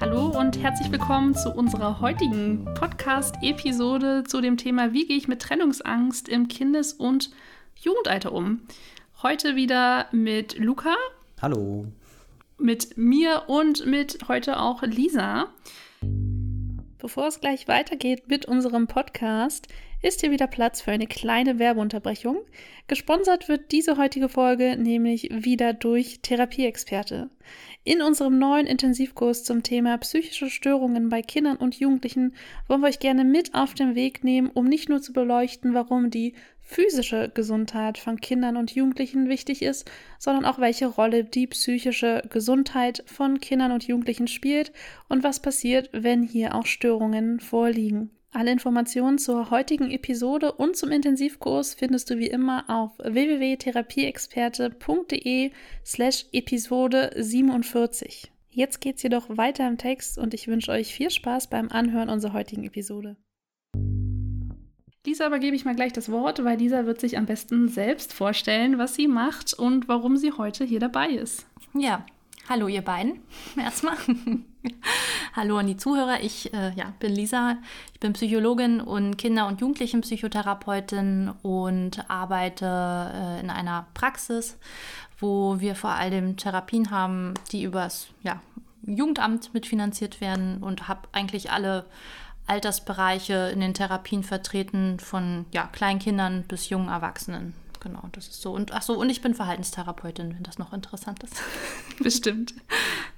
Hallo und herzlich willkommen zu unserer heutigen Podcast-Episode zu dem Thema Wie gehe ich mit Trennungsangst im Kindes- und Jugendalter um? Heute wieder mit Luca. Hallo. Mit mir und mit heute auch Lisa. Bevor es gleich weitergeht mit unserem Podcast, ist hier wieder Platz für eine kleine Werbeunterbrechung. Gesponsert wird diese heutige Folge nämlich wieder durch Therapieexperte. In unserem neuen Intensivkurs zum Thema psychische Störungen bei Kindern und Jugendlichen wollen wir euch gerne mit auf den Weg nehmen, um nicht nur zu beleuchten, warum die physische Gesundheit von Kindern und Jugendlichen wichtig ist, sondern auch welche Rolle die psychische Gesundheit von Kindern und Jugendlichen spielt und was passiert, wenn hier auch Störungen vorliegen. Alle Informationen zur heutigen Episode und zum Intensivkurs findest du wie immer auf www.therapieexperte.de slash Episode 47. Jetzt geht's jedoch weiter im Text und ich wünsche euch viel Spaß beim Anhören unserer heutigen Episode. Lisa übergebe ich mal gleich das Wort, weil Lisa wird sich am besten selbst vorstellen, was sie macht und warum sie heute hier dabei ist. Ja, hallo ihr beiden erstmal. hallo an die Zuhörer, ich äh, ja, bin Lisa, ich bin Psychologin und Kinder- und Jugendlichenpsychotherapeutin und arbeite äh, in einer Praxis, wo wir vor allem Therapien haben, die übers ja, Jugendamt mitfinanziert werden und habe eigentlich alle Altersbereiche in den Therapien vertreten, von ja, Kleinkindern bis jungen Erwachsenen. Genau, das ist so. Und ach so, und ich bin Verhaltenstherapeutin, wenn das noch interessant ist. Bestimmt.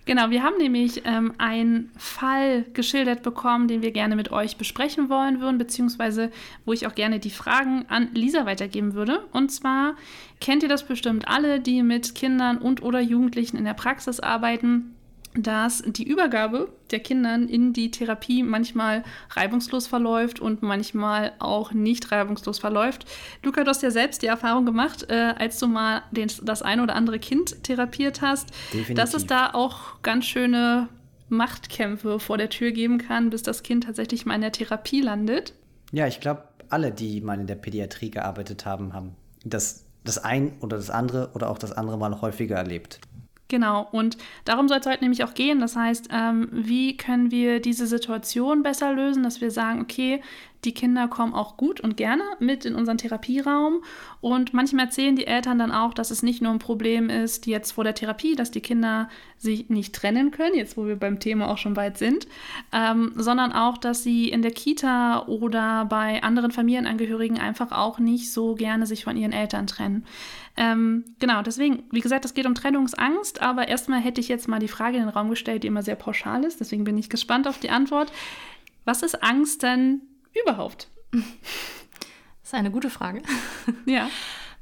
Genau, wir haben nämlich ähm, einen Fall geschildert bekommen, den wir gerne mit euch besprechen wollen würden, beziehungsweise wo ich auch gerne die Fragen an Lisa weitergeben würde. Und zwar kennt ihr das bestimmt alle, die mit Kindern und oder Jugendlichen in der Praxis arbeiten dass die Übergabe der Kindern in die Therapie manchmal reibungslos verläuft und manchmal auch nicht reibungslos verläuft. Luca, du hast ja selbst die Erfahrung gemacht, äh, als du mal den, das ein oder andere Kind therapiert hast, Definitiv. dass es da auch ganz schöne Machtkämpfe vor der Tür geben kann, bis das Kind tatsächlich mal in der Therapie landet. Ja, ich glaube, alle, die mal in der Pädiatrie gearbeitet haben, haben das, das ein oder das andere oder auch das andere mal häufiger erlebt. Genau, und darum soll es heute nämlich auch gehen. Das heißt, ähm, wie können wir diese Situation besser lösen, dass wir sagen, okay, die Kinder kommen auch gut und gerne mit in unseren Therapieraum. Und manchmal erzählen die Eltern dann auch, dass es nicht nur ein Problem ist, jetzt vor der Therapie, dass die Kinder sich nicht trennen können, jetzt wo wir beim Thema auch schon weit sind, ähm, sondern auch, dass sie in der Kita oder bei anderen Familienangehörigen einfach auch nicht so gerne sich von ihren Eltern trennen. Ähm, genau, deswegen, wie gesagt, es geht um Trennungsangst, aber erstmal hätte ich jetzt mal die Frage in den Raum gestellt, die immer sehr pauschal ist, deswegen bin ich gespannt auf die Antwort. Was ist Angst denn überhaupt? Das ist eine gute Frage. Ja.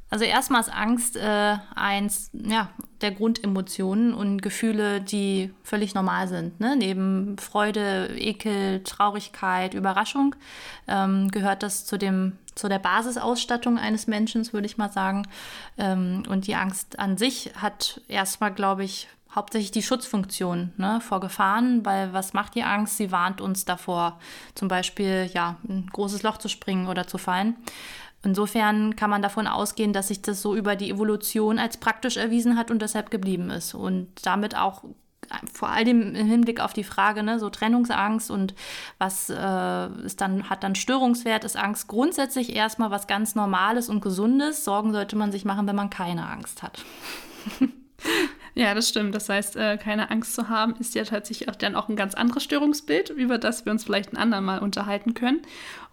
Also erstmal ist Angst äh, eins ja, der Grundemotionen und Gefühle, die völlig normal sind. Ne? Neben Freude, Ekel, Traurigkeit, Überraschung ähm, gehört das zu dem zu der Basisausstattung eines Menschen, würde ich mal sagen. Ähm, und die Angst an sich hat erstmal, glaube ich, hauptsächlich die Schutzfunktion ne, vor Gefahren, weil was macht die Angst? Sie warnt uns davor, zum Beispiel ja, ein großes Loch zu springen oder zu fallen. Insofern kann man davon ausgehen, dass sich das so über die Evolution als praktisch erwiesen hat und deshalb geblieben ist und damit auch vor allem im Hinblick auf die Frage, ne, so Trennungsangst und was äh, ist dann, hat dann Störungswert, ist Angst grundsätzlich erstmal was ganz Normales und Gesundes. Sorgen sollte man sich machen, wenn man keine Angst hat. Ja, das stimmt. Das heißt, äh, keine Angst zu haben, ist ja tatsächlich auch dann auch ein ganz anderes Störungsbild, über das wir uns vielleicht ein andermal unterhalten können.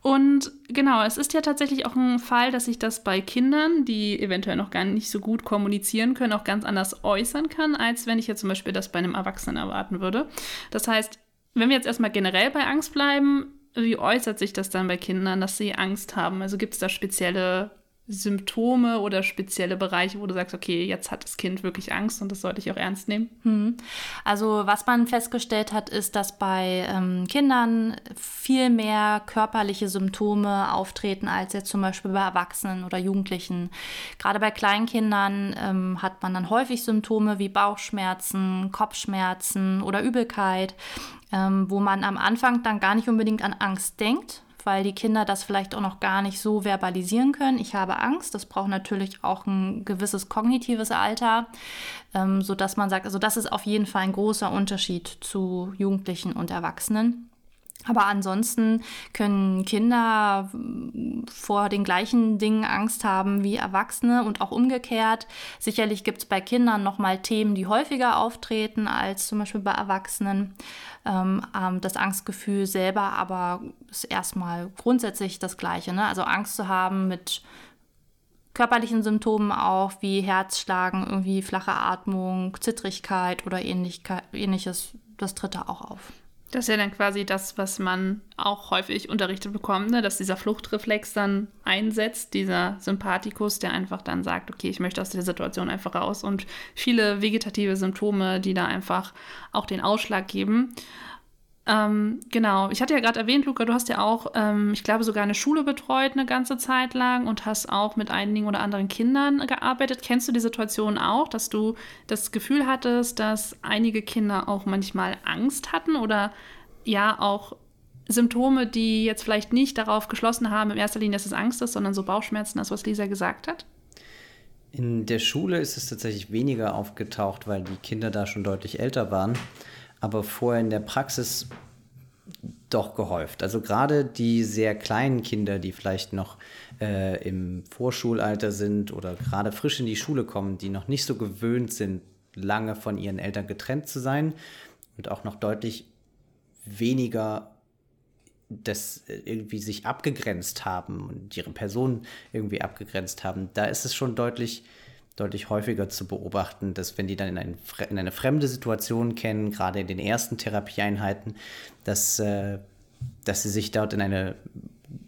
Und genau, es ist ja tatsächlich auch ein Fall, dass sich das bei Kindern, die eventuell noch gar nicht so gut kommunizieren können, auch ganz anders äußern kann, als wenn ich jetzt zum Beispiel das bei einem Erwachsenen erwarten würde. Das heißt, wenn wir jetzt erstmal generell bei Angst bleiben, wie äußert sich das dann bei Kindern, dass sie Angst haben? Also gibt es da spezielle Symptome oder spezielle Bereiche, wo du sagst, okay, jetzt hat das Kind wirklich Angst und das sollte ich auch ernst nehmen? Hm. Also was man festgestellt hat, ist, dass bei ähm, Kindern viel mehr körperliche Symptome auftreten als jetzt zum Beispiel bei Erwachsenen oder Jugendlichen. Gerade bei Kleinkindern ähm, hat man dann häufig Symptome wie Bauchschmerzen, Kopfschmerzen oder Übelkeit, ähm, wo man am Anfang dann gar nicht unbedingt an Angst denkt, weil die Kinder das vielleicht auch noch gar nicht so verbalisieren können. Ich habe Angst. Das braucht natürlich auch ein gewisses kognitives Alter, ähm, sodass man sagt, also das ist auf jeden Fall ein großer Unterschied zu Jugendlichen und Erwachsenen. Aber ansonsten können Kinder vor den gleichen Dingen Angst haben wie Erwachsene und auch umgekehrt. Sicherlich gibt es bei Kindern nochmal Themen, die häufiger auftreten als zum Beispiel bei Erwachsenen. Ähm, ähm, das Angstgefühl selber aber ist erstmal grundsätzlich das Gleiche. Ne? Also Angst zu haben mit körperlichen Symptomen auch wie Herzschlagen, irgendwie flache Atmung, Zittrigkeit oder ähnliches, das tritt da auch auf. Das ist ja dann quasi das, was man auch häufig unterrichtet bekommt, ne? dass dieser Fluchtreflex dann einsetzt, dieser Sympathikus, der einfach dann sagt, okay, ich möchte aus der Situation einfach raus und viele vegetative Symptome, die da einfach auch den Ausschlag geben. Ähm, genau, ich hatte ja gerade erwähnt, Luca, du hast ja auch, ähm, ich glaube, sogar eine Schule betreut eine ganze Zeit lang und hast auch mit einigen oder anderen Kindern gearbeitet. Kennst du die Situation auch, dass du das Gefühl hattest, dass einige Kinder auch manchmal Angst hatten oder ja auch Symptome, die jetzt vielleicht nicht darauf geschlossen haben, in erster Linie, dass es Angst ist, sondern so Bauchschmerzen, das, was Lisa gesagt hat? In der Schule ist es tatsächlich weniger aufgetaucht, weil die Kinder da schon deutlich älter waren aber vorher in der Praxis doch gehäuft. Also gerade die sehr kleinen Kinder, die vielleicht noch äh, im Vorschulalter sind oder gerade frisch in die Schule kommen, die noch nicht so gewöhnt sind, lange von ihren Eltern getrennt zu sein und auch noch deutlich weniger das irgendwie sich abgegrenzt haben und ihre Person irgendwie abgegrenzt haben, da ist es schon deutlich deutlich häufiger zu beobachten, dass wenn die dann in, ein, in eine fremde Situation kennen, gerade in den ersten Therapieeinheiten, dass, äh, dass sie sich dort in eine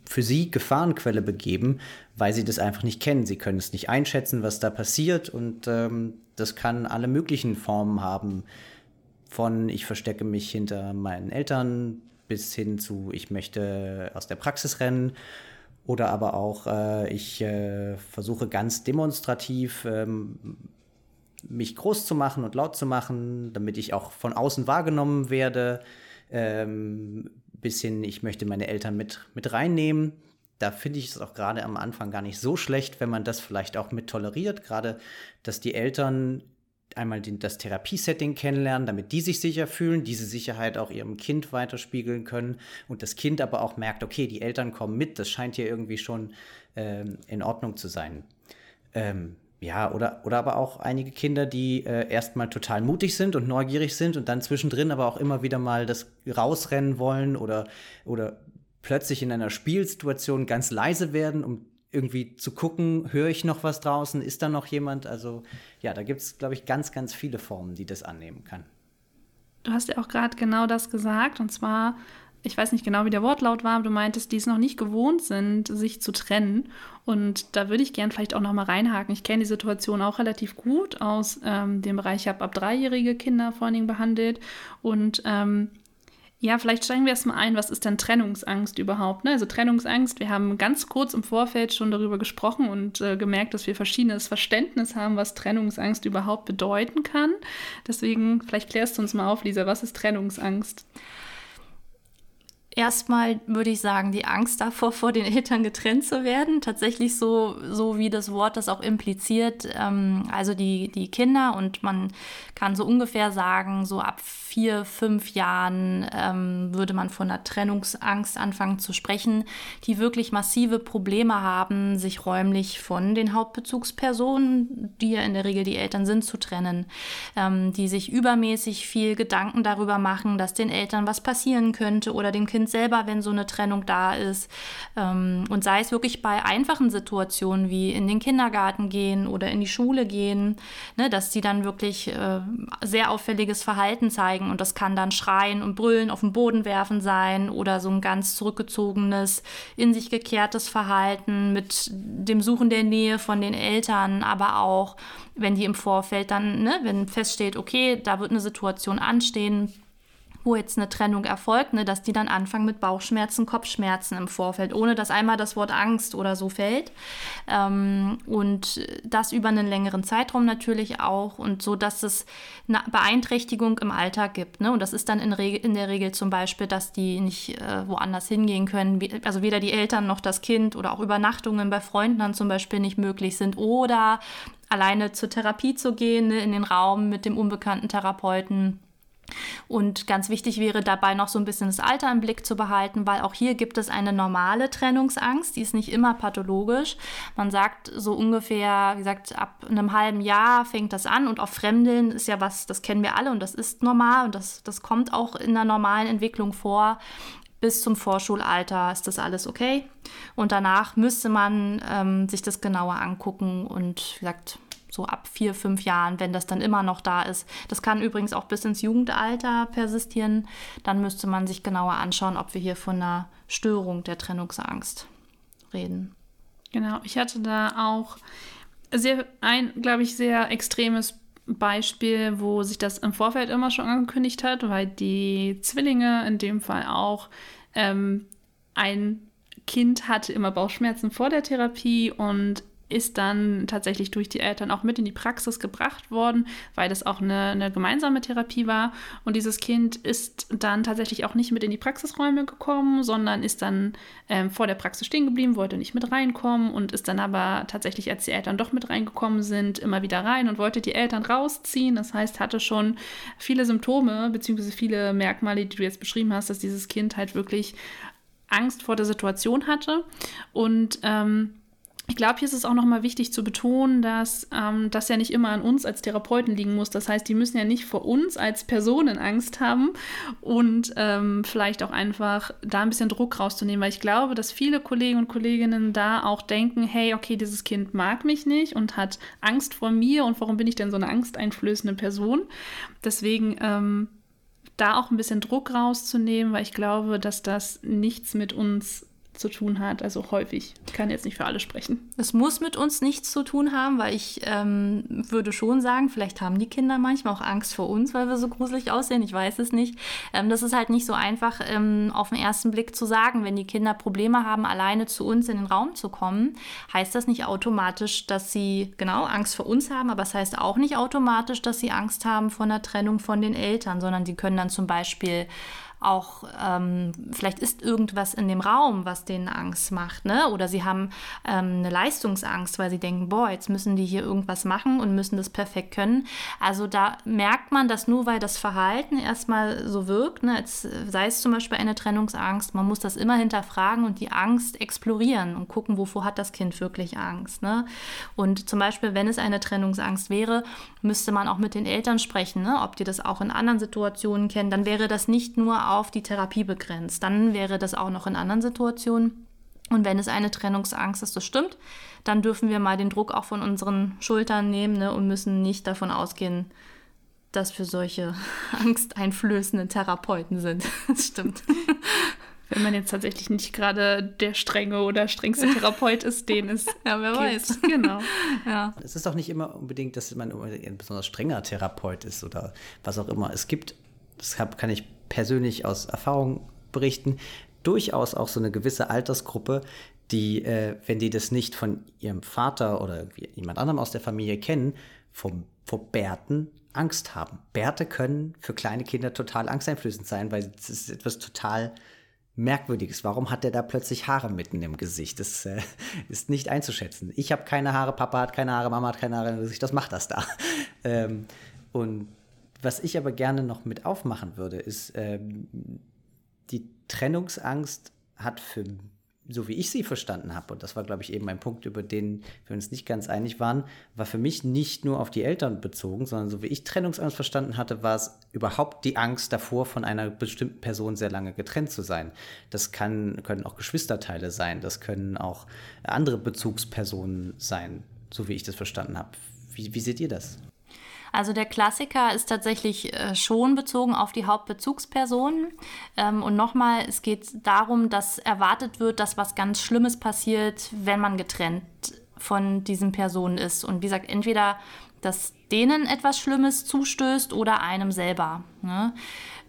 für sie Gefahrenquelle begeben, weil sie das einfach nicht kennen. Sie können es nicht einschätzen, was da passiert und ähm, das kann alle möglichen Formen haben. Von ich verstecke mich hinter meinen Eltern bis hin zu ich möchte aus der Praxis rennen oder aber auch, äh, ich äh, versuche ganz demonstrativ ähm, mich groß zu machen und laut zu machen, damit ich auch von außen wahrgenommen werde. Ähm, bis hin, ich möchte meine Eltern mit, mit reinnehmen. Da finde ich es auch gerade am Anfang gar nicht so schlecht, wenn man das vielleicht auch mit toleriert. Gerade, dass die Eltern einmal den, das Therapiesetting kennenlernen, damit die sich sicher fühlen, diese Sicherheit auch ihrem Kind weiterspiegeln können und das Kind aber auch merkt, okay, die Eltern kommen mit, das scheint hier irgendwie schon ähm, in Ordnung zu sein. Ähm, ja, oder, oder aber auch einige Kinder, die äh, erstmal total mutig sind und neugierig sind und dann zwischendrin aber auch immer wieder mal das rausrennen wollen oder, oder plötzlich in einer Spielsituation ganz leise werden, um irgendwie zu gucken, höre ich noch was draußen, ist da noch jemand? Also ja, da gibt es, glaube ich, ganz, ganz viele Formen, die das annehmen kann. Du hast ja auch gerade genau das gesagt, und zwar, ich weiß nicht genau, wie der Wortlaut war, aber du meintest, die es noch nicht gewohnt sind, sich zu trennen. Und da würde ich gern vielleicht auch noch mal reinhaken. Ich kenne die Situation auch relativ gut aus ähm, dem Bereich, ich habe ab dreijährige Kinder vor allen Dingen behandelt und ähm, ja, vielleicht steigen wir erstmal ein, was ist denn Trennungsangst überhaupt? Ne? Also Trennungsangst, wir haben ganz kurz im Vorfeld schon darüber gesprochen und äh, gemerkt, dass wir verschiedenes Verständnis haben, was Trennungsangst überhaupt bedeuten kann. Deswegen, vielleicht klärst du uns mal auf, Lisa, was ist Trennungsangst? Erstmal würde ich sagen, die Angst davor, vor den Eltern getrennt zu werden. Tatsächlich so, so wie das Wort das auch impliziert. Ähm, also die, die Kinder und man kann so ungefähr sagen, so ab vier, fünf Jahren ähm, würde man von einer Trennungsangst anfangen zu sprechen, die wirklich massive Probleme haben, sich räumlich von den Hauptbezugspersonen, die ja in der Regel die Eltern sind, zu trennen. Ähm, die sich übermäßig viel Gedanken darüber machen, dass den Eltern was passieren könnte oder dem Kind selber, wenn so eine Trennung da ist. Ähm, und sei es wirklich bei einfachen Situationen wie in den Kindergarten gehen oder in die Schule gehen, ne, dass die dann wirklich äh, sehr auffälliges Verhalten zeigen zeigen. Und das kann dann Schreien und Brüllen auf den Boden werfen sein oder so ein ganz zurückgezogenes, in sich gekehrtes Verhalten mit dem Suchen der Nähe von den Eltern, aber auch, wenn die im Vorfeld dann, ne, wenn feststeht, okay, da wird eine Situation anstehen, wo jetzt eine Trennung erfolgt, ne, dass die dann anfangen mit Bauchschmerzen, Kopfschmerzen im Vorfeld, ohne dass einmal das Wort Angst oder so fällt. Ähm, und das über einen längeren Zeitraum natürlich auch und so, dass es eine Beeinträchtigung im Alltag gibt. Ne? Und das ist dann in, in der Regel zum Beispiel, dass die nicht äh, woanders hingehen können, also weder die Eltern noch das Kind oder auch Übernachtungen bei Freunden dann zum Beispiel nicht möglich sind oder alleine zur Therapie zu gehen, ne, in den Raum mit dem unbekannten Therapeuten und ganz wichtig wäre dabei noch so ein bisschen das Alter im Blick zu behalten, weil auch hier gibt es eine normale Trennungsangst, die ist nicht immer pathologisch. Man sagt so ungefähr, wie gesagt, ab einem halben Jahr fängt das an und auch Fremdeln ist ja was, das kennen wir alle und das ist normal und das, das kommt auch in der normalen Entwicklung vor. Bis zum Vorschulalter ist das alles okay. Und danach müsste man ähm, sich das genauer angucken und, wie gesagt, so ab vier, fünf Jahren, wenn das dann immer noch da ist. Das kann übrigens auch bis ins Jugendalter persistieren. Dann müsste man sich genauer anschauen, ob wir hier von einer Störung der Trennungsangst reden. Genau, ich hatte da auch sehr, ein, glaube ich, sehr extremes Beispiel, wo sich das im Vorfeld immer schon angekündigt hat, weil die Zwillinge in dem Fall auch ähm, ein Kind hatte immer Bauchschmerzen vor der Therapie und ist dann tatsächlich durch die Eltern auch mit in die Praxis gebracht worden, weil das auch eine, eine, gemeinsame Therapie war. Und dieses Kind ist dann tatsächlich auch nicht mit in die Praxisräume gekommen, sondern ist dann ähm, vor der Praxis stehen geblieben, wollte nicht mit reinkommen und ist dann aber tatsächlich, als die Eltern doch mit reingekommen sind, immer wieder rein und wollte die Eltern rausziehen. Das heißt, hatte schon viele Symptome bzw. viele Merkmale, die du jetzt beschrieben hast, dass dieses Kind halt wirklich Angst vor der Situation hatte und ähm, ich glaube, hier ist es auch nochmal wichtig zu betonen, dass ähm, das ja nicht immer an uns als Therapeuten liegen muss. Das heißt, die müssen ja nicht vor uns als Personen Angst haben und ähm, vielleicht auch einfach da ein bisschen Druck rauszunehmen, weil ich glaube, dass viele Kollegen und Kolleginnen da auch denken, hey, okay, dieses Kind mag mich nicht und hat Angst vor mir und warum bin ich denn so eine angsteinflößende Person? Deswegen ähm, da auch ein bisschen Druck rauszunehmen, weil ich glaube, dass das nichts mit uns zu tun hat. Also häufig. Ich kann jetzt nicht für alle sprechen. Es muss mit uns nichts zu tun haben, weil ich ähm, würde schon sagen, vielleicht haben die Kinder manchmal auch Angst vor uns, weil wir so gruselig aussehen. Ich weiß es nicht. Ähm, das ist halt nicht so einfach ähm, auf den ersten Blick zu sagen. Wenn die Kinder Probleme haben, alleine zu uns in den Raum zu kommen, heißt das nicht automatisch, dass sie genau Angst vor uns haben, aber es heißt auch nicht automatisch, dass sie Angst haben vor einer Trennung von den Eltern, sondern sie können dann zum Beispiel auch ähm, vielleicht ist irgendwas in dem Raum, was denen Angst macht, ne? Oder sie haben ähm, eine Leistungsangst, weil sie denken, boah, jetzt müssen die hier irgendwas machen und müssen das perfekt können. Also da merkt man, dass nur weil das Verhalten erstmal so wirkt, ne, jetzt, sei es zum Beispiel eine Trennungsangst, man muss das immer hinterfragen und die Angst explorieren und gucken, wovor hat das Kind wirklich Angst. Ne? Und zum Beispiel, wenn es eine Trennungsangst wäre, müsste man auch mit den Eltern sprechen, ne? ob die das auch in anderen Situationen kennen. Dann wäre das nicht nur auf die Therapie begrenzt. Dann wäre das auch noch in anderen Situationen. Und wenn es eine Trennungsangst ist, das stimmt, dann dürfen wir mal den Druck auch von unseren Schultern nehmen ne, und müssen nicht davon ausgehen, dass wir solche angsteinflößenden Therapeuten sind. Das stimmt. Wenn man jetzt tatsächlich nicht gerade der strenge oder strengste Therapeut ist, den es. ja, wer gibt. weiß. Genau. ja. Es ist auch nicht immer unbedingt, dass man ein besonders strenger Therapeut ist oder was auch immer. Es gibt, das kann ich persönlich aus Erfahrung berichten, durchaus auch so eine gewisse Altersgruppe, die, äh, wenn die das nicht von ihrem Vater oder jemand anderem aus der Familie kennen, vom, vor Bärten Angst haben. Bärte können für kleine Kinder total angsteinflößend sein, weil es ist etwas total Merkwürdiges. Warum hat der da plötzlich Haare mitten im Gesicht? Das äh, ist nicht einzuschätzen. Ich habe keine Haare, Papa hat keine Haare, Mama hat keine Haare im Gesicht. Was macht das da? Ähm, und was ich aber gerne noch mit aufmachen würde, ist, ähm, die Trennungsangst hat für, so wie ich sie verstanden habe, und das war, glaube ich, eben ein Punkt, über den wir uns nicht ganz einig waren, war für mich nicht nur auf die Eltern bezogen, sondern so wie ich Trennungsangst verstanden hatte, war es überhaupt die Angst davor, von einer bestimmten Person sehr lange getrennt zu sein. Das kann, können auch Geschwisterteile sein, das können auch andere Bezugspersonen sein, so wie ich das verstanden habe. Wie, wie seht ihr das? Also der Klassiker ist tatsächlich äh, schon bezogen auf die Hauptbezugspersonen. Ähm, und nochmal, es geht darum, dass erwartet wird, dass was ganz Schlimmes passiert, wenn man getrennt von diesen Personen ist. Und wie gesagt, entweder dass denen etwas Schlimmes zustößt oder einem selber. Ne?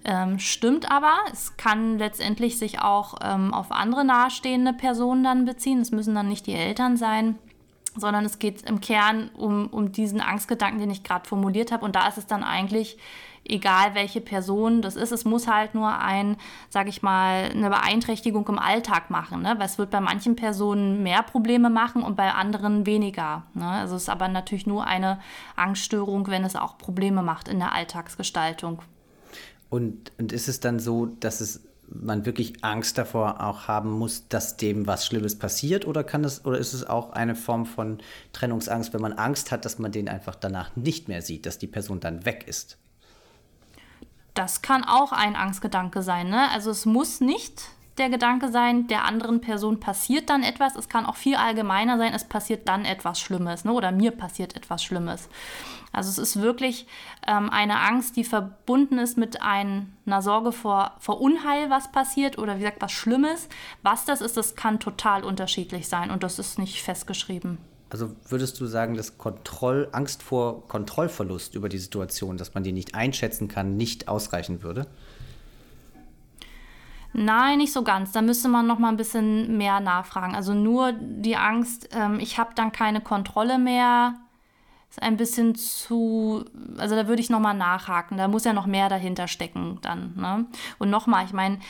Ähm, stimmt aber, es kann letztendlich sich auch ähm, auf andere nahestehende Personen dann beziehen. Es müssen dann nicht die Eltern sein sondern es geht im Kern um, um diesen Angstgedanken, den ich gerade formuliert habe. Und da ist es dann eigentlich egal, welche Person das ist. Es muss halt nur ein, sage ich mal, eine Beeinträchtigung im Alltag machen. Ne? Weil es wird bei manchen Personen mehr Probleme machen und bei anderen weniger. Ne? Also es ist aber natürlich nur eine Angststörung, wenn es auch Probleme macht in der Alltagsgestaltung. Und, und ist es dann so, dass es man wirklich Angst davor auch haben muss, dass dem was Schlimmes passiert? Oder kann das, oder ist es auch eine Form von Trennungsangst, wenn man Angst hat, dass man den einfach danach nicht mehr sieht, dass die Person dann weg ist? Das kann auch ein Angstgedanke sein. Ne? Also es muss nicht der Gedanke sein, der anderen Person passiert dann etwas. Es kann auch viel allgemeiner sein, es passiert dann etwas Schlimmes ne? oder mir passiert etwas Schlimmes. Also es ist wirklich ähm, eine Angst, die verbunden ist mit einer Sorge vor, vor Unheil, was passiert oder wie gesagt, was Schlimmes. Was das ist, das kann total unterschiedlich sein und das ist nicht festgeschrieben. Also würdest du sagen, dass Kontroll, Angst vor Kontrollverlust über die Situation, dass man die nicht einschätzen kann, nicht ausreichen würde? Nein, nicht so ganz. Da müsste man noch mal ein bisschen mehr nachfragen. Also nur die Angst, ähm, ich habe dann keine Kontrolle mehr, ist ein bisschen zu, also da würde ich noch mal nachhaken. Da muss ja noch mehr dahinter stecken dann. Ne? Und noch mal, ich meine,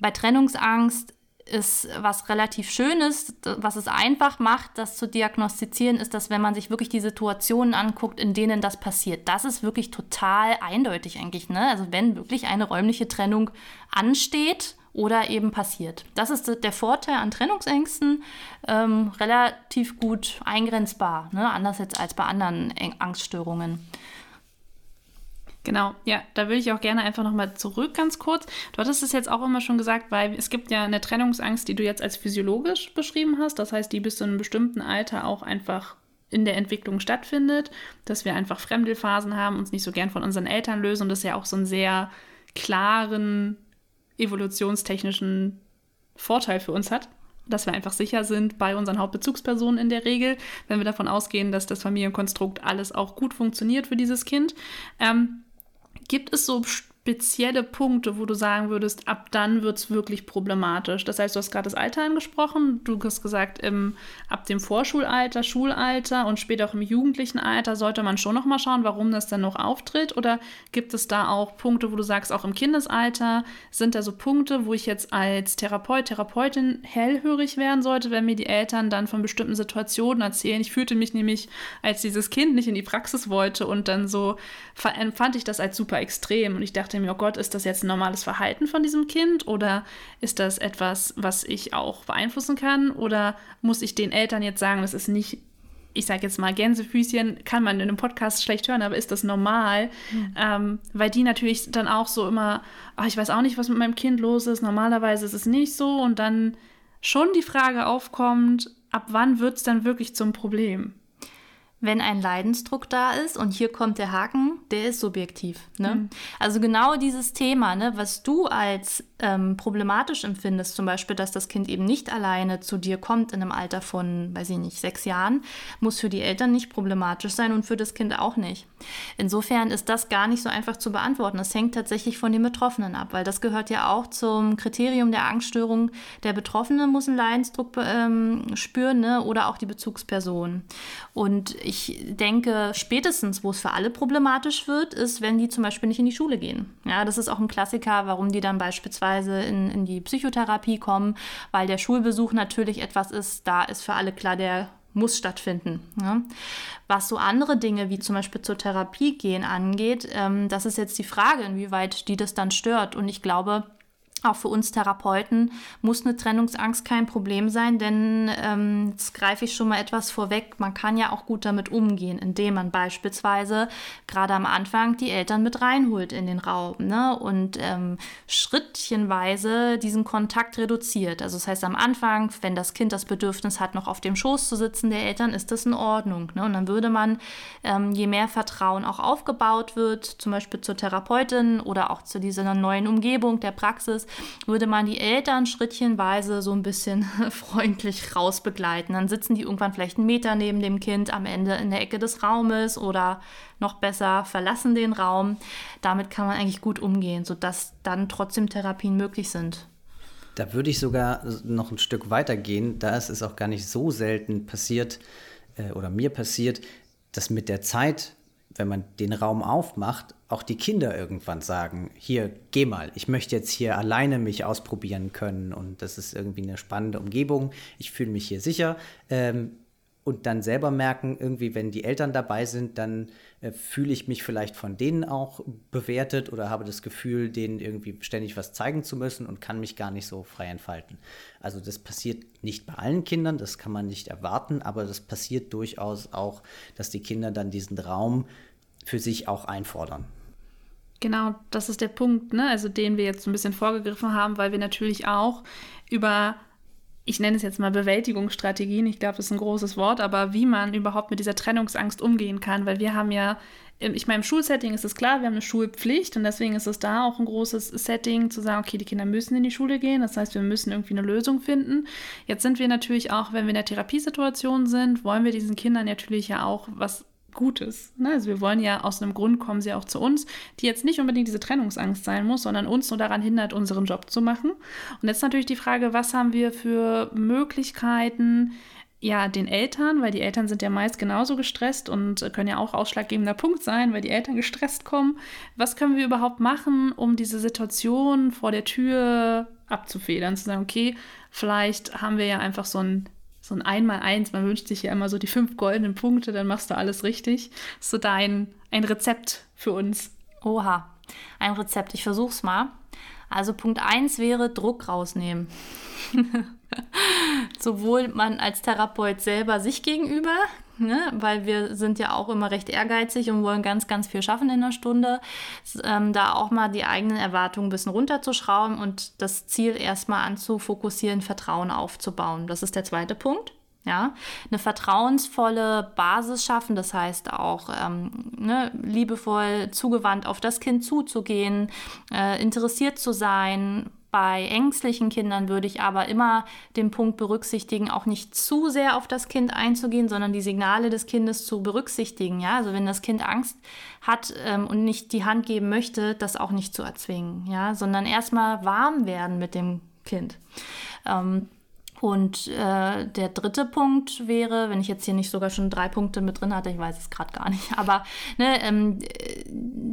bei Trennungsangst ist was relativ Schönes, was es einfach macht, das zu diagnostizieren, ist, dass wenn man sich wirklich die Situationen anguckt, in denen das passiert, das ist wirklich total eindeutig eigentlich. Ne? Also wenn wirklich eine räumliche Trennung ansteht oder eben passiert. Das ist der Vorteil an Trennungsängsten, ähm, relativ gut eingrenzbar, ne? anders jetzt als bei anderen Angststörungen. Genau, ja, da will ich auch gerne einfach nochmal zurück ganz kurz. Du hattest es jetzt auch immer schon gesagt, weil es gibt ja eine Trennungsangst, die du jetzt als physiologisch beschrieben hast. Das heißt, die bis zu einem bestimmten Alter auch einfach in der Entwicklung stattfindet, dass wir einfach Fremdelphasen haben, uns nicht so gern von unseren Eltern lösen und das ja auch so einen sehr klaren evolutionstechnischen Vorteil für uns hat dass wir einfach sicher sind bei unseren Hauptbezugspersonen in der Regel, wenn wir davon ausgehen, dass das Familienkonstrukt alles auch gut funktioniert für dieses Kind. Ähm, Gibt es so spezielle Punkte, wo du sagen würdest, ab dann wird es wirklich problematisch? Das heißt, du hast gerade das Alter angesprochen. Du hast gesagt, im, ab dem Vorschulalter, Schulalter und später auch im jugendlichen Alter sollte man schon noch mal schauen, warum das dann noch auftritt. Oder gibt es da auch Punkte, wo du sagst, auch im Kindesalter sind da so Punkte, wo ich jetzt als Therapeut, Therapeutin hellhörig werden sollte, wenn mir die Eltern dann von bestimmten Situationen erzählen? Ich fühlte mich nämlich, als dieses Kind nicht in die Praxis wollte und dann so empfand ich das als super extrem und ich dachte, dachte mir, oh Gott, ist das jetzt ein normales Verhalten von diesem Kind oder ist das etwas, was ich auch beeinflussen kann oder muss ich den Eltern jetzt sagen, das ist nicht ich sage jetzt mal, Gänsefüßchen kann man in einem Podcast schlecht hören, aber ist das normal? Mhm. Ähm, weil die natürlich dann auch so immer, ach, ich weiß auch nicht, was mit meinem Kind los ist, normalerweise ist es nicht so und dann schon die Frage aufkommt, ab wann wird es dann wirklich zum Problem? Wenn ein Leidensdruck da ist, und hier kommt der Haken, der ist subjektiv. Ne? Mhm. Also genau dieses Thema, ne, was du als ähm, problematisch empfindest, zum Beispiel, dass das Kind eben nicht alleine zu dir kommt in einem Alter von, weiß ich nicht, sechs Jahren, muss für die Eltern nicht problematisch sein und für das Kind auch nicht. Insofern ist das gar nicht so einfach zu beantworten. Das hängt tatsächlich von den Betroffenen ab, weil das gehört ja auch zum Kriterium der Angststörung. Der Betroffene muss einen Leidensdruck ähm, spüren ne, oder auch die Bezugsperson. Und ich denke, spätestens, wo es für alle problematisch wird, ist, wenn die zum Beispiel nicht in die Schule gehen. Ja, das ist auch ein Klassiker, warum die dann beispielsweise in, in die Psychotherapie kommen, weil der Schulbesuch natürlich etwas ist, da ist für alle klar, der muss stattfinden. Ja. Was so andere Dinge wie zum Beispiel zur Therapie gehen angeht, ähm, das ist jetzt die Frage, inwieweit die das dann stört. Und ich glaube, auch für uns Therapeuten muss eine Trennungsangst kein Problem sein, denn ähm, jetzt greife ich schon mal etwas vorweg. Man kann ja auch gut damit umgehen, indem man beispielsweise gerade am Anfang die Eltern mit reinholt in den Raum ne? und ähm, schrittchenweise diesen Kontakt reduziert. Also das heißt am Anfang, wenn das Kind das Bedürfnis hat, noch auf dem Schoß zu sitzen der Eltern, ist das in Ordnung. Ne? Und dann würde man, ähm, je mehr Vertrauen auch aufgebaut wird, zum Beispiel zur Therapeutin oder auch zu dieser neuen Umgebung der Praxis, würde man die Eltern schrittchenweise so ein bisschen freundlich rausbegleiten. Dann sitzen die irgendwann vielleicht einen Meter neben dem Kind am Ende in der Ecke des Raumes oder noch besser verlassen den Raum. Damit kann man eigentlich gut umgehen, sodass dann trotzdem Therapien möglich sind. Da würde ich sogar noch ein Stück weiter gehen. Da ist es auch gar nicht so selten passiert äh, oder mir passiert, dass mit der Zeit, wenn man den Raum aufmacht, auch die Kinder irgendwann sagen, hier, geh mal, ich möchte jetzt hier alleine mich ausprobieren können und das ist irgendwie eine spannende Umgebung, ich fühle mich hier sicher. Ähm, und dann selber merken, irgendwie, wenn die Eltern dabei sind, dann äh, fühle ich mich vielleicht von denen auch bewertet oder habe das Gefühl, denen irgendwie ständig was zeigen zu müssen und kann mich gar nicht so frei entfalten. Also das passiert nicht bei allen Kindern, das kann man nicht erwarten, aber das passiert durchaus auch, dass die Kinder dann diesen Raum für sich auch einfordern. Genau, das ist der Punkt, ne? also den wir jetzt ein bisschen vorgegriffen haben, weil wir natürlich auch über ich nenne es jetzt mal Bewältigungsstrategien, ich glaube, das ist ein großes Wort, aber wie man überhaupt mit dieser Trennungsangst umgehen kann, weil wir haben ja, ich meine, im Schulsetting ist es klar, wir haben eine Schulpflicht und deswegen ist es da auch ein großes Setting zu sagen, okay, die Kinder müssen in die Schule gehen, das heißt, wir müssen irgendwie eine Lösung finden. Jetzt sind wir natürlich auch, wenn wir in der Therapiesituation sind, wollen wir diesen Kindern natürlich ja auch was Gutes. Ne? Also wir wollen ja aus einem Grund kommen sie auch zu uns, die jetzt nicht unbedingt diese Trennungsangst sein muss, sondern uns nur daran hindert, unseren Job zu machen. Und jetzt natürlich die Frage, was haben wir für Möglichkeiten, ja, den Eltern, weil die Eltern sind ja meist genauso gestresst und können ja auch ausschlaggebender Punkt sein, weil die Eltern gestresst kommen. Was können wir überhaupt machen, um diese Situation vor der Tür abzufedern? Zu sagen, okay, vielleicht haben wir ja einfach so ein so ein Einmal-Eins. Man wünscht sich ja immer so die fünf goldenen Punkte, dann machst du alles richtig. So dein ein Rezept für uns. Oha, ein Rezept. Ich versuch's mal. Also Punkt 1 wäre Druck rausnehmen. Sowohl man als Therapeut selber sich gegenüber, ne? weil wir sind ja auch immer recht ehrgeizig und wollen ganz, ganz viel schaffen in einer Stunde, ähm, da auch mal die eigenen Erwartungen ein bisschen runterzuschrauben und das Ziel erstmal anzufokussieren, Vertrauen aufzubauen. Das ist der zweite Punkt. Ja, eine vertrauensvolle Basis schaffen, das heißt auch ähm, ne, liebevoll zugewandt auf das Kind zuzugehen, äh, interessiert zu sein, bei ängstlichen Kindern würde ich aber immer den Punkt berücksichtigen, auch nicht zu sehr auf das Kind einzugehen, sondern die Signale des Kindes zu berücksichtigen. Ja, also wenn das Kind Angst hat ähm, und nicht die Hand geben möchte, das auch nicht zu erzwingen. Ja, sondern erstmal warm werden mit dem Kind. Ähm, und äh, der dritte Punkt wäre, wenn ich jetzt hier nicht sogar schon drei Punkte mit drin hatte, ich weiß es gerade gar nicht, aber ne, ähm,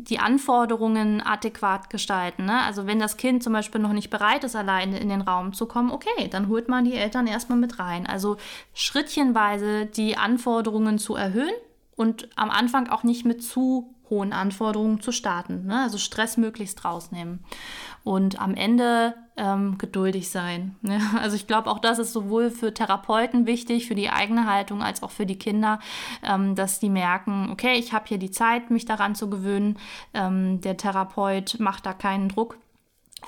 die Anforderungen adäquat gestalten. Ne? Also wenn das Kind zum Beispiel noch nicht bereit ist, alleine in den Raum zu kommen, okay, dann holt man die Eltern erstmal mit rein. Also schrittchenweise die Anforderungen zu erhöhen und am Anfang auch nicht mit zu hohen Anforderungen zu starten. Ne? Also Stress möglichst rausnehmen. Und am Ende ähm, geduldig sein. Ne? Also ich glaube, auch das ist sowohl für Therapeuten wichtig, für die eigene Haltung, als auch für die Kinder, ähm, dass die merken, okay, ich habe hier die Zeit, mich daran zu gewöhnen. Ähm, der Therapeut macht da keinen Druck.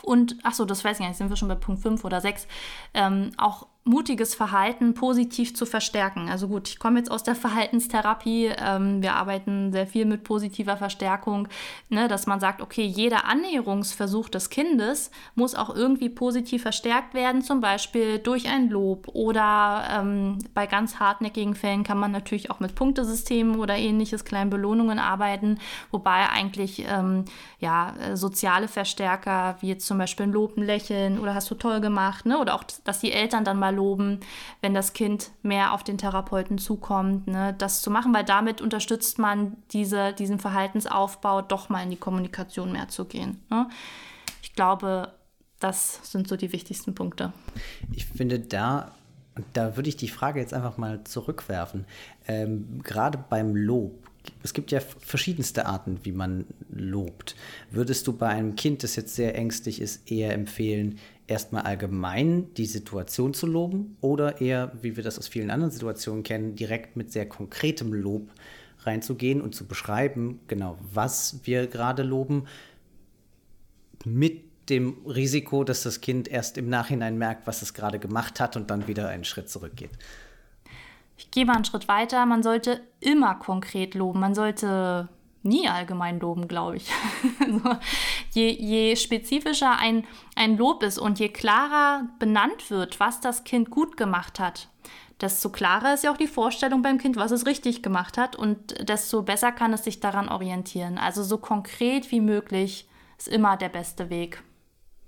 Und, ach so, das weiß ich nicht, sind wir schon bei Punkt 5 oder 6, ähm, auch mutiges Verhalten positiv zu verstärken. Also gut, ich komme jetzt aus der Verhaltenstherapie. Ähm, wir arbeiten sehr viel mit positiver Verstärkung, ne, dass man sagt, okay, jeder Annäherungsversuch des Kindes muss auch irgendwie positiv verstärkt werden, zum Beispiel durch ein Lob oder ähm, bei ganz hartnäckigen Fällen kann man natürlich auch mit Punktesystemen oder ähnliches, kleinen Belohnungen arbeiten, wobei eigentlich ähm, ja, äh, soziale Verstärker wie jetzt zum Beispiel ein Lob, ein Lächeln oder hast du toll gemacht, ne, oder auch, dass die Eltern dann mal loben, wenn das Kind mehr auf den Therapeuten zukommt, ne, das zu machen, weil damit unterstützt man diese, diesen Verhaltensaufbau, doch mal in die Kommunikation mehr zu gehen. Ne? Ich glaube, das sind so die wichtigsten Punkte. Ich finde da da würde ich die Frage jetzt einfach mal zurückwerfen. Ähm, gerade beim Lob, es gibt ja verschiedenste Arten, wie man lobt. Würdest du bei einem Kind, das jetzt sehr ängstlich ist, eher empfehlen, erstmal allgemein die Situation zu loben oder eher, wie wir das aus vielen anderen Situationen kennen, direkt mit sehr konkretem Lob reinzugehen und zu beschreiben, genau, was wir gerade loben, mit dem Risiko, dass das Kind erst im Nachhinein merkt, was es gerade gemacht hat und dann wieder einen Schritt zurückgeht. Ich gehe mal einen Schritt weiter. Man sollte immer konkret loben. Man sollte nie allgemein loben, glaube ich. also, je, je spezifischer ein, ein Lob ist und je klarer benannt wird, was das Kind gut gemacht hat, desto klarer ist ja auch die Vorstellung beim Kind, was es richtig gemacht hat und desto besser kann es sich daran orientieren. Also so konkret wie möglich ist immer der beste Weg.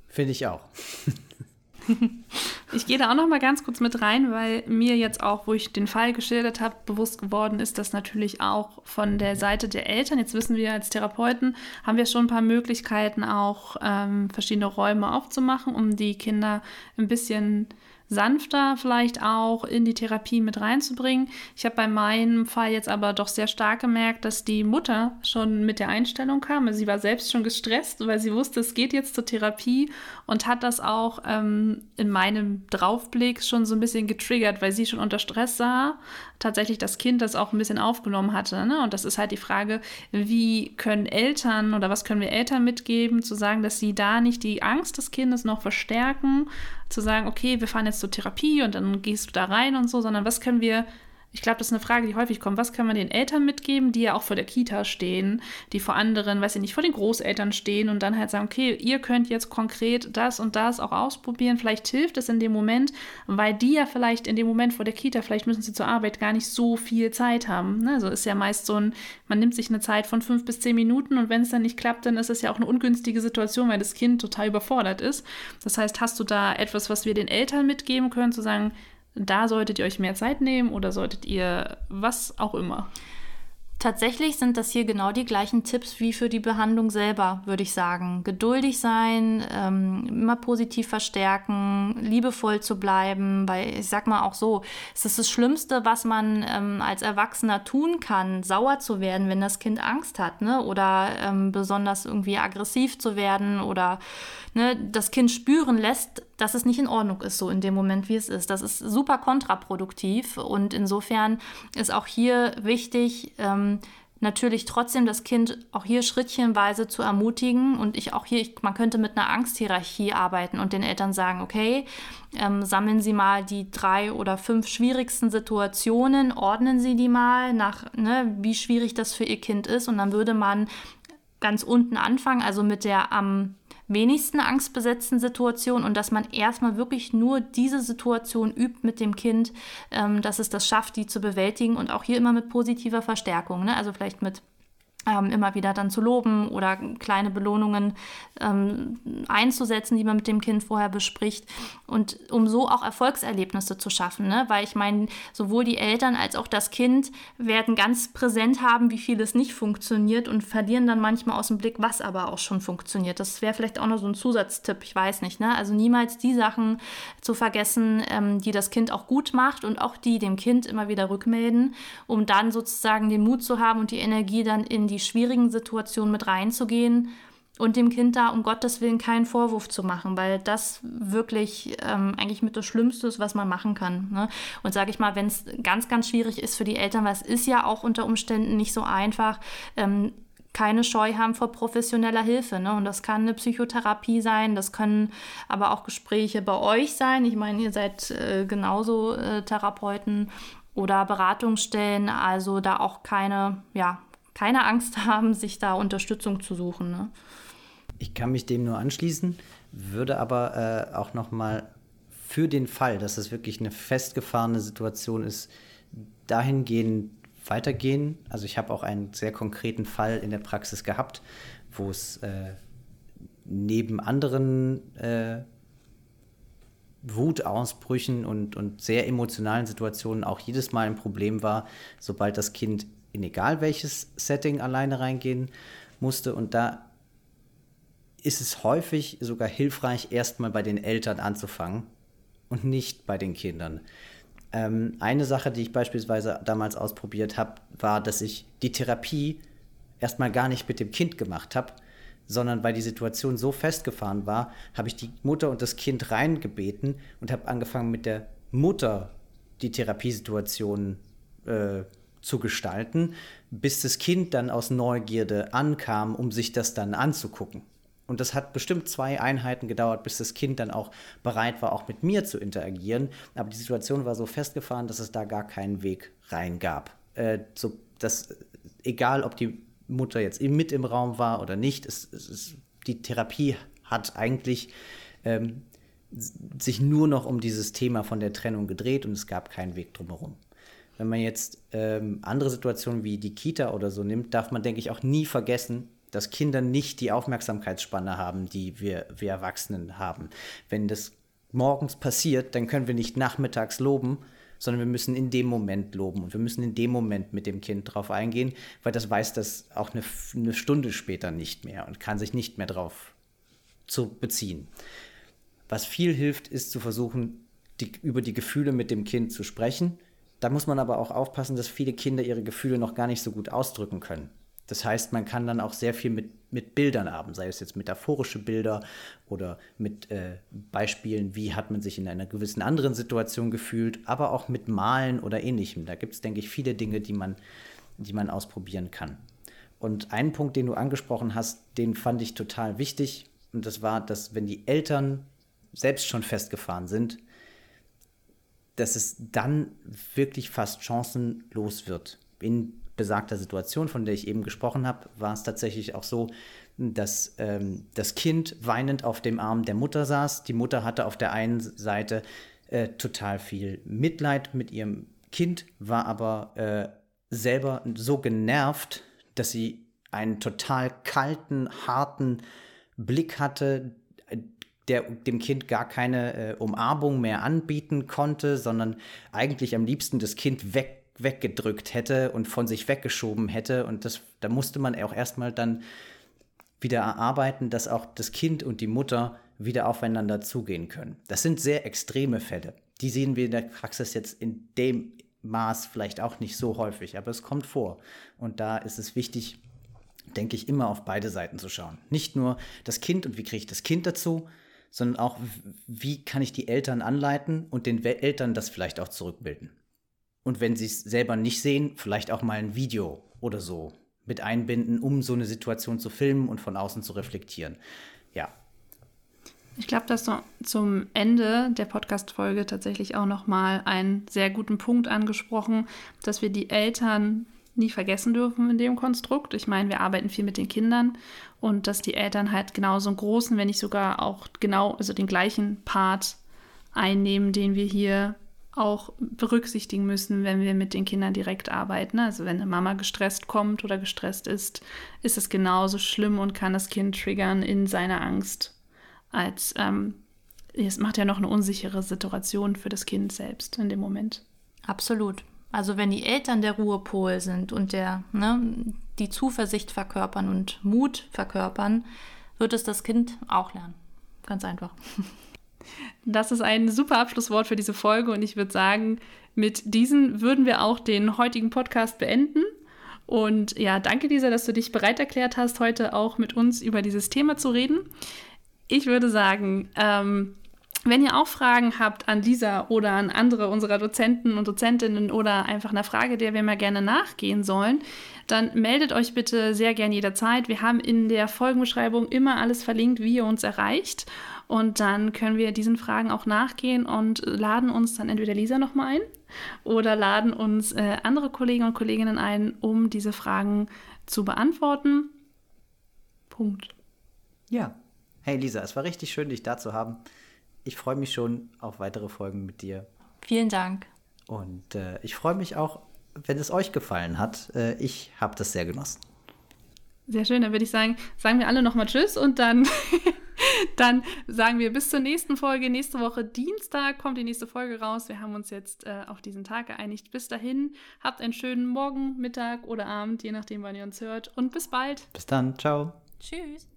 Finde ich auch. Ich gehe da auch noch mal ganz kurz mit rein, weil mir jetzt auch, wo ich den Fall geschildert habe, bewusst geworden ist, dass natürlich auch von der Seite der Eltern, jetzt wissen wir als Therapeuten, haben wir schon ein paar Möglichkeiten, auch ähm, verschiedene Räume aufzumachen, um die Kinder ein bisschen sanfter vielleicht auch in die Therapie mit reinzubringen. Ich habe bei meinem Fall jetzt aber doch sehr stark gemerkt, dass die Mutter schon mit der Einstellung kam. Also sie war selbst schon gestresst, weil sie wusste, es geht jetzt zur Therapie und hat das auch ähm, in meinem Draufblick schon so ein bisschen getriggert, weil sie schon unter Stress sah, tatsächlich das Kind das auch ein bisschen aufgenommen hatte. Ne? Und das ist halt die Frage, wie können Eltern oder was können wir Eltern mitgeben, zu sagen, dass sie da nicht die Angst des Kindes noch verstärken, zu sagen, okay, wir fahren jetzt zur Therapie und dann gehst du da rein und so, sondern was können wir ich glaube, das ist eine Frage, die häufig kommt. Was kann man den Eltern mitgeben, die ja auch vor der Kita stehen, die vor anderen, weiß ich nicht, vor den Großeltern stehen und dann halt sagen, okay, ihr könnt jetzt konkret das und das auch ausprobieren. Vielleicht hilft es in dem Moment, weil die ja vielleicht in dem Moment vor der Kita, vielleicht müssen sie zur Arbeit gar nicht so viel Zeit haben. Ne? Also ist ja meist so ein, man nimmt sich eine Zeit von fünf bis zehn Minuten und wenn es dann nicht klappt, dann ist es ja auch eine ungünstige Situation, weil das Kind total überfordert ist. Das heißt, hast du da etwas, was wir den Eltern mitgeben können, zu sagen, da solltet ihr euch mehr Zeit nehmen oder solltet ihr was auch immer. Tatsächlich sind das hier genau die gleichen Tipps wie für die Behandlung selber, würde ich sagen. Geduldig sein, ähm, immer positiv verstärken, liebevoll zu bleiben, weil ich sag mal auch so, es ist das Schlimmste, was man ähm, als Erwachsener tun kann, sauer zu werden, wenn das Kind Angst hat, ne? Oder ähm, besonders irgendwie aggressiv zu werden oder ne, das Kind spüren lässt, dass es nicht in Ordnung ist, so in dem Moment, wie es ist. Das ist super kontraproduktiv und insofern ist auch hier wichtig, ähm, natürlich trotzdem das Kind auch hier schrittchenweise zu ermutigen und ich auch hier, ich, man könnte mit einer Angsthierarchie arbeiten und den Eltern sagen, okay, ähm, sammeln Sie mal die drei oder fünf schwierigsten Situationen, ordnen Sie die mal nach, ne, wie schwierig das für Ihr Kind ist und dann würde man ganz unten anfangen, also mit der am wenigsten angstbesetzten Situationen und dass man erstmal wirklich nur diese Situation übt mit dem Kind, ähm, dass es das schafft, die zu bewältigen und auch hier immer mit positiver Verstärkung. Ne? Also vielleicht mit ähm, immer wieder dann zu loben oder kleine Belohnungen ähm, einzusetzen, die man mit dem Kind vorher bespricht und um so auch Erfolgserlebnisse zu schaffen, ne? weil ich meine, sowohl die Eltern als auch das Kind werden ganz präsent haben, wie viel es nicht funktioniert und verlieren dann manchmal aus dem Blick, was aber auch schon funktioniert. Das wäre vielleicht auch noch so ein Zusatztipp, ich weiß nicht. Ne? Also niemals die Sachen zu vergessen, ähm, die das Kind auch gut macht und auch die dem Kind immer wieder rückmelden, um dann sozusagen den Mut zu haben und die Energie dann in die die schwierigen Situationen mit reinzugehen und dem Kind da um Gottes Willen keinen Vorwurf zu machen, weil das wirklich ähm, eigentlich mit das Schlimmste ist, was man machen kann. Ne? Und sage ich mal, wenn es ganz, ganz schwierig ist für die Eltern, weil es ist ja auch unter Umständen nicht so einfach, ähm, keine Scheu haben vor professioneller Hilfe. Ne? Und das kann eine Psychotherapie sein, das können aber auch Gespräche bei euch sein. Ich meine, ihr seid äh, genauso äh, Therapeuten oder Beratungsstellen, also da auch keine, ja, keine Angst haben, sich da Unterstützung zu suchen. Ne? Ich kann mich dem nur anschließen, würde aber äh, auch noch mal für den Fall, dass es wirklich eine festgefahrene Situation ist, dahingehend weitergehen. Also ich habe auch einen sehr konkreten Fall in der Praxis gehabt, wo es äh, neben anderen äh, Wutausbrüchen und, und sehr emotionalen Situationen auch jedes Mal ein Problem war, sobald das Kind in egal welches Setting alleine reingehen musste. Und da ist es häufig sogar hilfreich, erstmal bei den Eltern anzufangen und nicht bei den Kindern. Ähm, eine Sache, die ich beispielsweise damals ausprobiert habe, war, dass ich die Therapie erstmal gar nicht mit dem Kind gemacht habe, sondern weil die Situation so festgefahren war, habe ich die Mutter und das Kind reingebeten und habe angefangen mit der Mutter die Therapiesituation äh, zu gestalten, bis das Kind dann aus Neugierde ankam, um sich das dann anzugucken. Und das hat bestimmt zwei Einheiten gedauert, bis das Kind dann auch bereit war, auch mit mir zu interagieren. Aber die Situation war so festgefahren, dass es da gar keinen Weg rein gab. Äh, so, dass, egal, ob die Mutter jetzt mit im Raum war oder nicht. Es, es, die Therapie hat eigentlich ähm, sich nur noch um dieses Thema von der Trennung gedreht und es gab keinen Weg drumherum. Wenn man jetzt ähm, andere Situationen wie die Kita oder so nimmt, darf man, denke ich, auch nie vergessen, dass Kinder nicht die Aufmerksamkeitsspanne haben, die wir, wir Erwachsenen haben. Wenn das morgens passiert, dann können wir nicht nachmittags loben, sondern wir müssen in dem Moment loben und wir müssen in dem Moment mit dem Kind drauf eingehen, weil das weiß das auch eine, eine Stunde später nicht mehr und kann sich nicht mehr drauf zu beziehen. Was viel hilft, ist zu versuchen, die, über die Gefühle mit dem Kind zu sprechen. Da muss man aber auch aufpassen, dass viele Kinder ihre Gefühle noch gar nicht so gut ausdrücken können. Das heißt, man kann dann auch sehr viel mit, mit Bildern haben, sei es jetzt metaphorische Bilder oder mit äh, Beispielen, wie hat man sich in einer gewissen anderen Situation gefühlt, aber auch mit Malen oder ähnlichem. Da gibt es, denke ich, viele Dinge, die man, die man ausprobieren kann. Und einen Punkt, den du angesprochen hast, den fand ich total wichtig. Und das war, dass wenn die Eltern selbst schon festgefahren sind, dass es dann wirklich fast chancenlos wird. In besagter Situation, von der ich eben gesprochen habe, war es tatsächlich auch so, dass ähm, das Kind weinend auf dem Arm der Mutter saß. Die Mutter hatte auf der einen Seite äh, total viel Mitleid mit ihrem Kind, war aber äh, selber so genervt, dass sie einen total kalten, harten Blick hatte, der dem Kind gar keine äh, Umarmung mehr anbieten konnte, sondern eigentlich am liebsten das Kind weg weggedrückt hätte und von sich weggeschoben hätte. Und das, da musste man auch erstmal dann wieder erarbeiten, dass auch das Kind und die Mutter wieder aufeinander zugehen können. Das sind sehr extreme Fälle. Die sehen wir in der Praxis jetzt in dem Maß vielleicht auch nicht so häufig, aber es kommt vor. Und da ist es wichtig, denke ich, immer auf beide Seiten zu schauen. Nicht nur das Kind und wie kriege ich das Kind dazu, sondern auch, wie kann ich die Eltern anleiten und den Eltern das vielleicht auch zurückbilden. Und wenn sie es selber nicht sehen, vielleicht auch mal ein Video oder so mit einbinden, um so eine Situation zu filmen und von außen zu reflektieren. Ja. Ich glaube, dass du zum Ende der Podcast-Folge tatsächlich auch nochmal einen sehr guten Punkt angesprochen, dass wir die Eltern nie vergessen dürfen in dem Konstrukt. Ich meine, wir arbeiten viel mit den Kindern und dass die Eltern halt genauso einen großen, wenn nicht sogar auch genau, also den gleichen Part einnehmen, den wir hier auch berücksichtigen müssen, wenn wir mit den Kindern direkt arbeiten. Also wenn eine Mama gestresst kommt oder gestresst ist, ist es genauso schlimm und kann das Kind triggern in seiner Angst, als ähm, es macht ja noch eine unsichere Situation für das Kind selbst in dem Moment. Absolut. Also wenn die Eltern der Ruhepol sind und der, ne, die Zuversicht verkörpern und Mut verkörpern, wird es das Kind auch lernen. Ganz einfach. Das ist ein super Abschlusswort für diese Folge und ich würde sagen, mit diesen würden wir auch den heutigen Podcast beenden. Und ja, danke Lisa, dass du dich bereit erklärt hast, heute auch mit uns über dieses Thema zu reden. Ich würde sagen, ähm, wenn ihr auch Fragen habt an Lisa oder an andere unserer Dozenten und Dozentinnen oder einfach eine Frage, der wir mal gerne nachgehen sollen, dann meldet euch bitte sehr gern jederzeit. Wir haben in der Folgenbeschreibung immer alles verlinkt, wie ihr uns erreicht. Und dann können wir diesen Fragen auch nachgehen und laden uns dann entweder Lisa nochmal ein oder laden uns äh, andere Kollegen und Kolleginnen ein, um diese Fragen zu beantworten. Punkt. Ja. Hey Lisa, es war richtig schön, dich da zu haben. Ich freue mich schon auf weitere Folgen mit dir. Vielen Dank. Und äh, ich freue mich auch, wenn es euch gefallen hat. Äh, ich habe das sehr genossen. Sehr schön, dann würde ich sagen, sagen wir alle nochmal Tschüss und dann Dann sagen wir bis zur nächsten Folge. Nächste Woche Dienstag kommt die nächste Folge raus. Wir haben uns jetzt äh, auf diesen Tag geeinigt. Bis dahin, habt einen schönen Morgen, Mittag oder Abend, je nachdem, wann ihr uns hört. Und bis bald. Bis dann. Ciao. Tschüss.